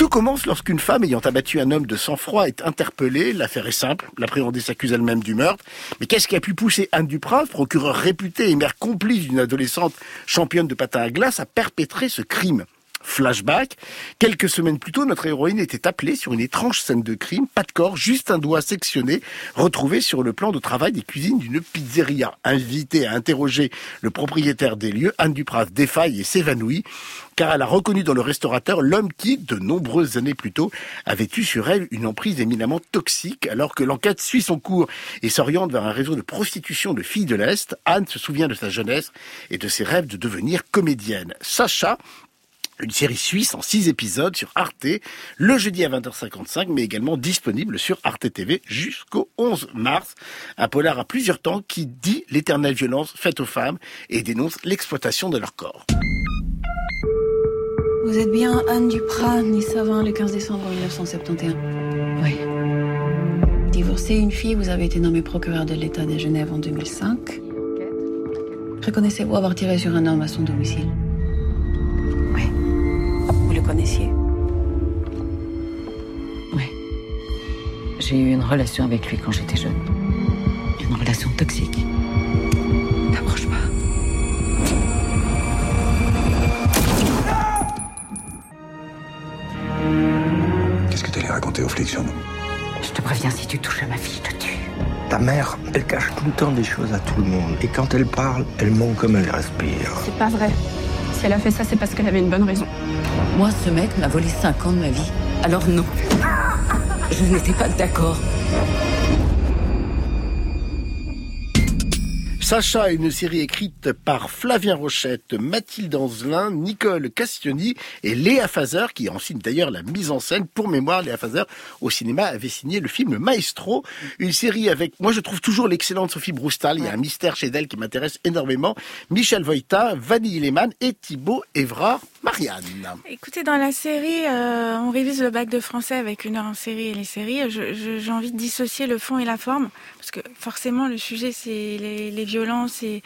Tout commence lorsqu'une femme ayant abattu un homme de sang-froid est interpellée. L'affaire est simple. La préhendée s'accuse elle-même du meurtre. Mais qu'est-ce qui a pu pousser Anne Duprat, procureur réputée et mère complice d'une adolescente championne de patin à glace, à perpétrer ce crime? Flashback. Quelques semaines plus tôt, notre héroïne était appelée sur une étrange scène de crime. Pas de corps, juste un doigt sectionné, retrouvé sur le plan de travail des cuisines d'une pizzeria. Invitée à interroger le propriétaire des lieux, Anne Duprat défaille et s'évanouit, car elle a reconnu dans le restaurateur l'homme qui, de nombreuses années plus tôt, avait eu sur elle une emprise éminemment toxique. Alors que l'enquête suit son cours et s'oriente vers un réseau de prostitution de filles de l'Est, Anne se souvient de sa jeunesse et de ses rêves de devenir comédienne. Sacha, une série suisse en six épisodes sur Arte, le jeudi à 20h55, mais également disponible sur Arte TV jusqu'au 11 mars. Un polar à plusieurs temps qui dit l'éternelle violence faite aux femmes et dénonce l'exploitation de leur corps. Vous êtes bien Anne Duprat, née Savin le 15 décembre 1971 Oui. Divorcée une fille, vous avez été nommé procureur de l'État de Genève en 2005. Reconnaissez-vous avoir tiré sur un homme à son domicile? Connaissiez Oui. J'ai eu une relation avec lui quand j'étais jeune. Une relation toxique. T'approches pas. Qu'est-ce que t'allais raconter aux flics sur nous? Je te préviens, si tu touches à ma fille, je te tue. Ta mère, elle cache tout le temps des choses à tout le monde. Et quand elle parle, elle ment comme elle respire. C'est pas vrai. Si elle a fait ça, c'est parce qu'elle avait une bonne raison. Moi, ce mec m'a volé 5 ans de ma vie. Alors non. Je n'étais pas d'accord. Sacha est une série écrite par Flavien Rochette, Mathilde Anzelin, Nicole Castioni et Léa Fazer, qui en signe d'ailleurs la mise en scène. Pour mémoire, Léa Fazer, au cinéma, avait signé le film Maestro, une série avec, moi je trouve toujours l'excellente Sophie Broustal, il y a un mystère chez elle qui m'intéresse énormément, Michel Voïta, Vanille Lehmann et Thibaut Évrard. Écoutez, dans la série, euh, on révise le bac de français avec une heure en série et les séries. J'ai envie de dissocier le fond et la forme, parce que forcément, le sujet, c'est les, les violences et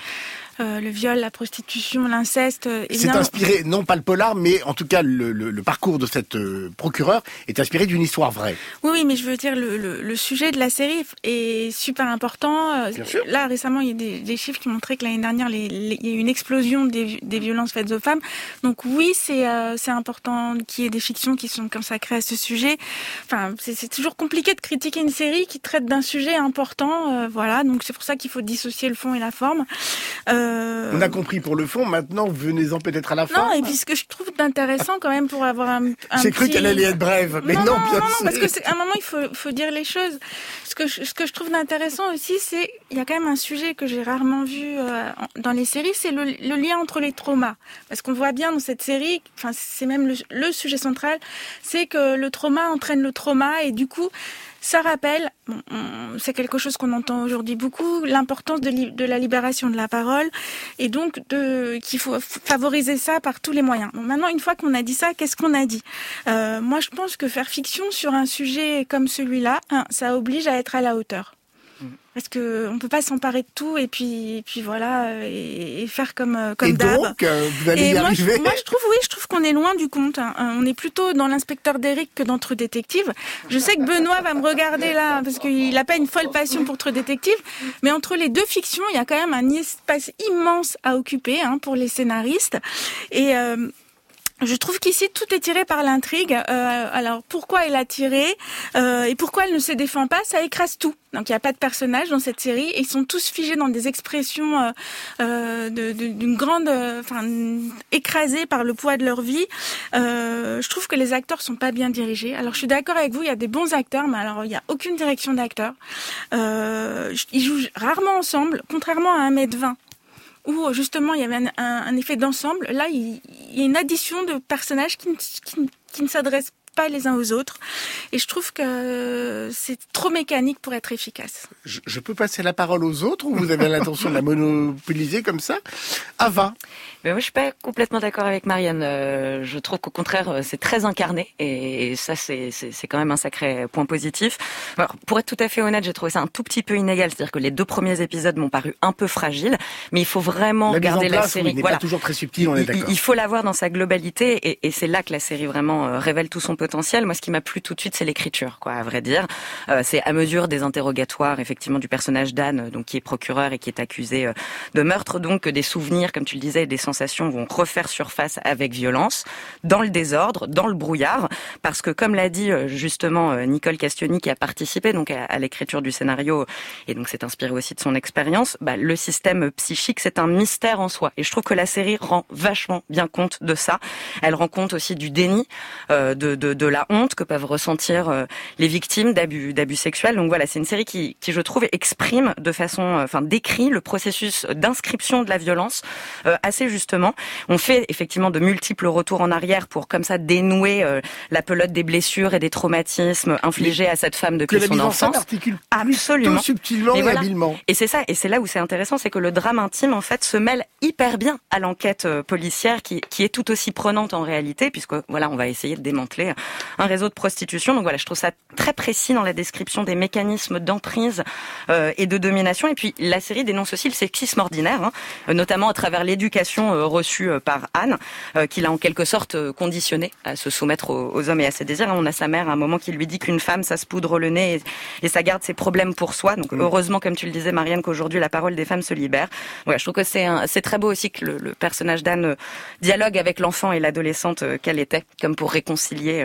euh, le viol, la prostitution, l'inceste. Euh, c'est inspiré, non pas le polar, mais en tout cas le, le, parcours de cette euh, procureure est inspiré d'une histoire vraie. Oui, oui, mais je veux dire, le, le, sujet de la série est super important. Bien sûr. Là, récemment, il y a des, des chiffres qui montraient que l'année dernière, les, il y a eu une explosion des, des violences faites aux femmes. Donc oui, c'est important qu'il y ait des fictions qui sont consacrées à ce sujet. Enfin, c'est toujours compliqué de critiquer une série qui traite d'un sujet important. voilà, donc c'est pour ça qu'il faut dissocier le fond et la forme. Euh, on a compris pour le fond, maintenant venez-en peut-être à la fin. Non, et puis ce que je trouve d'intéressant quand même pour avoir un, un J'ai cru qu'elle allait être brève, mais non, non, bien non, parce c'est un moment il faut, faut dire les choses. Ce que je, ce que je trouve d'intéressant aussi, c'est il y a quand même un sujet que j'ai rarement vu euh, dans les séries, c'est le, le, lien entre les traumas, parce qu'on voit bien dans cette série, enfin c'est même le, le sujet central, c'est que le trauma entraîne le trauma et du coup ça rappelle, c'est quelque chose qu'on entend aujourd'hui beaucoup, l'importance de, la libération de la parole et donc qu'il faut favoriser ça par tous les moyens. maintenant, une fois qu'on a dit ça, qu'est-ce qu'on a dit? Euh, Moi, je pense que faire fiction sur un sujet comme celui-là, ça oblige à être à la hauteur parce que on peut pas s'emparer de tout et puis puis voilà et, faire comme euh, comme d'hab. Donc, euh, vous allez y moi, arriver. Je, moi, je trouve oui, je trouve qu'on est loin du compte. Hein. Euh, on est plutôt dans l'inspecteur d'Eric que dans True Détective. Je sais que Benoît va me regarder là parce qu'il a pas une folle passion pour True Détective, mais entre les deux fictions, il y a quand même un espace immense à occuper hein, pour les scénaristes et je trouve qu'ici tout est tiré par l'intrigue. Euh, alors pourquoi elle a tiré euh, et pourquoi elle ne se défend pas, ça écrase tout. Donc il n'y a pas de personnages dans cette série. ils sont tous figés dans des expressions euh, d'une grande, enfin écrasés par le poids de leur vie. Je trouve que les acteurs sont pas bien dirigés. Alors je suis d'accord avec vous, il y a des bons acteurs, mais alors il n'y a aucune direction d'acteurs. Euh, ils jouent rarement ensemble, contrairement à 1m20 où justement il y avait un, un, effet d'ensemble. Là, il, y a une addition de personnages qui, qui, qui ne s'adressent pas les uns aux autres. Et je trouve que c'est trop mécanique pour être efficace. Je, je, peux passer la parole aux autres ou vous avez l'intention de la monopoliser comme ça? Ava mais moi, je suis pas complètement d'accord avec Marianne. Euh, je trouve qu'au contraire, euh, c'est très incarné et ça, c'est quand même un sacré point positif. Alors, pour être tout à fait honnête, j'ai trouvé ça un tout petit peu inégal. C'est-à-dire que les deux premiers épisodes m'ont paru un peu fragiles, mais il faut vraiment la regarder la série. voilà. pas toujours très subtil, on est d'accord. Il, il, faut la voir dans sa globalité et, et c'est là que la série vraiment euh, révèle tout son potentiel Moi, ce qui m'a plu tout de suite, c'est l'écriture, quoi, à vrai dire. Euh, c'est à mesure des interrogatoires, effectivement, du personnage d'Anne, donc qui est procureur et qui est accusé de meurtre, donc des souvenirs, comme tu le disais, des sensations vont refaire surface avec violence, dans le désordre, dans le brouillard, parce que comme l'a dit justement Nicole Castioni, qui a participé donc à, l'écriture du scénario et donc s'est inspiré aussi de son expérience, bah, le système psychique c'est un mystère en soi. Et je trouve que la série rend vachement bien compte de ça. Elle rend compte aussi du déni, euh, de, de, de, la honte que peuvent ressentir euh, les victimes d'abus d'abus sexuels. Donc voilà, c'est une série qui, qui je trouve exprime de façon, euh, enfin décrit le processus d'inscription de la violence euh, assez justement. On fait effectivement de multiples retours en arrière pour comme ça dénouer la pelote des blessures et des traumatismes infligés à cette femme depuis son enfance. Absolument. subtilement et, habilement. Et c'est ça, et c'est là où c'est intéressant, c'est que le drame intime en fait se mêle hyper bien à l'enquête policière qui, qui est tout aussi prenante en réalité, puisque voilà, on va essayer de démanteler un réseau de prostitution. Donc voilà, je trouve ça très précis dans la description des mécanismes d'emprise euh, et de domination. Et puis la série dénonce aussi le sexisme ordinaire, hein, notamment à travers l'éducation euh, reçue par Anne, qui l'a en quelque sorte conditionné à se soumettre aux, hommes et à ses désirs. On a sa mère à un moment qui lui dit qu'une femme, ça se poudre le nez et, ça garde ses problèmes pour soi. Donc mm. heureusement, comme tu le disais, Marianne, qu'aujourd'hui la parole des femmes se libère. Voilà, je trouve que c'est c'est très beau aussi que le, le personnage d'Anne euh, dialogue avec l'enfant et l'adolescente euh, qu'elle était, comme pour réconcilier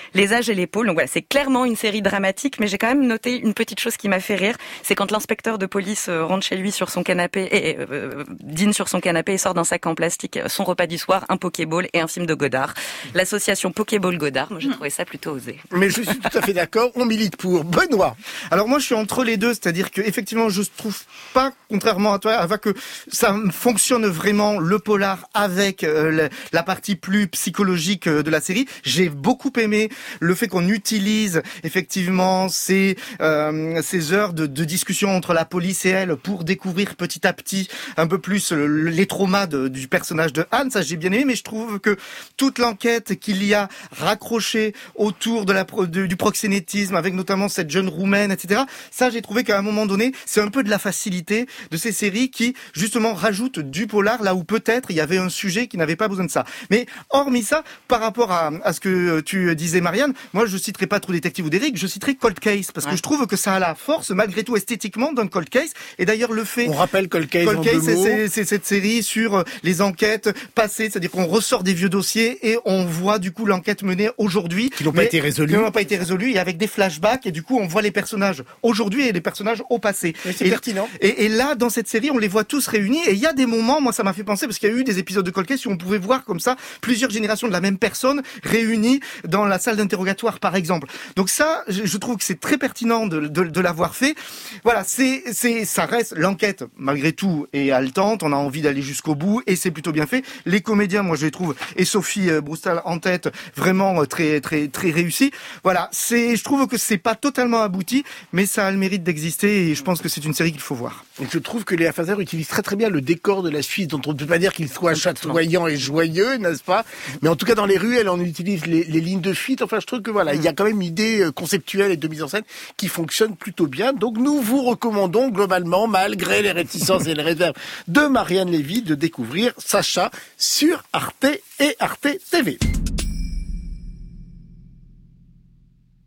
les âges et l'épaule. Donc voilà, c'est clairement une série dramatique, mais j'ai quand même noté une petite chose qui m'a fait rire, c'est quand l'inspecteur de police rentre chez lui sur son canapé et dîne sur son canapé et sort d'un sac en plastique son repas du soir, un Pokéball et un film de Godard. L'association Pokéball Godard, moi j'ai hmm. trouvé ça plutôt osé. Mais je suis tout à fait d'accord, on milite pour. Benoît. Alors moi je suis entre les deux, c'est-à-dire que effectivement je trouve pas, contrairement à toi, Ava, que ça fonctionne vraiment le polar avec euh, la partie plus psychologique euh, de la série. J'ai beaucoup aimé le fait qu'on utilise effectivement ces euh, ces heures de, discussion entre la police et elle pour découvrir petit à petit un peu plus les traumas du personnage de Anne. Ça j'ai bien aimé, mais je trouve que toute l'enquête qu'il y a raccrochée autour de la du proxénétisme, avec notamment cette jeune roumaine, etc. Ça j'ai trouvé qu'à un moment donné, c'est un peu de la facilité de ces séries qui justement rajoutent du polar là où peut-être il y avait un sujet qui n'avait pas besoin de ça. Mais hormis ça, par rapport à, à ce que tu disais, Marianne, moi je citerai pas Trou Détective ou d'Eric, je citerai Cold Case parce que je trouve que ça a la force, malgré tout esthétiquement, d'un Cold Case. Et d'ailleurs le fait. On rappelle Cold Case. Cold Case, c'est cette série sur euh, les enquêtes passées, c'est-à-dire qu'on ressort des vieux dossiers et on voit du coup l'enquête menée aujourd'hui. Qui n'ont pas été résolus. Qui n'ont pas été résolus et avec des flashbacks et du coup on voit les personnages aujourd'hui et les personnages au passé. C'est pertinent. Et, et, là dans cette série on les voit tous réunis et il y a des moments, moi ça m'a fait penser parce qu'il y a eu des épisodes de Cold Case où on pouvait voir comme ça plusieurs générations de la même personne réunies dans la salle d'interrogatoire, par exemple. Donc ça, je trouve que c'est très pertinent de, de, de l'avoir fait. Voilà, c'est, c'est, ça reste l'enquête malgré tout est haletante. On a envie d'aller jusqu'au bout et c'est plutôt bien fait. Les comédiens, moi je les trouve et Sophie euh, Broustal en tête, vraiment euh, très très très réussi. Voilà, c'est, je trouve que c'est pas totalement abouti, mais ça a le mérite d'exister et je pense que c'est une série qu'il faut voir. je trouve que Léa Fazer utilise très très bien le décor de la Suisse, dont on ne peut pas dire qu'il soit chatoyant et joyeux, n'est-ce pas? Mais en tout cas, dans les rues, elle en utilise les, les, lignes de fuite. Enfin, je trouve que voilà, il y a quand même une idée euh, conceptuelle et de mise en scène qui fonctionne plutôt bien. Donc, nous vous recommandons globalement, malgré les réticences et les réserves de Marianne Lévy, de découvrir Sacha sur Arte et Arte TV.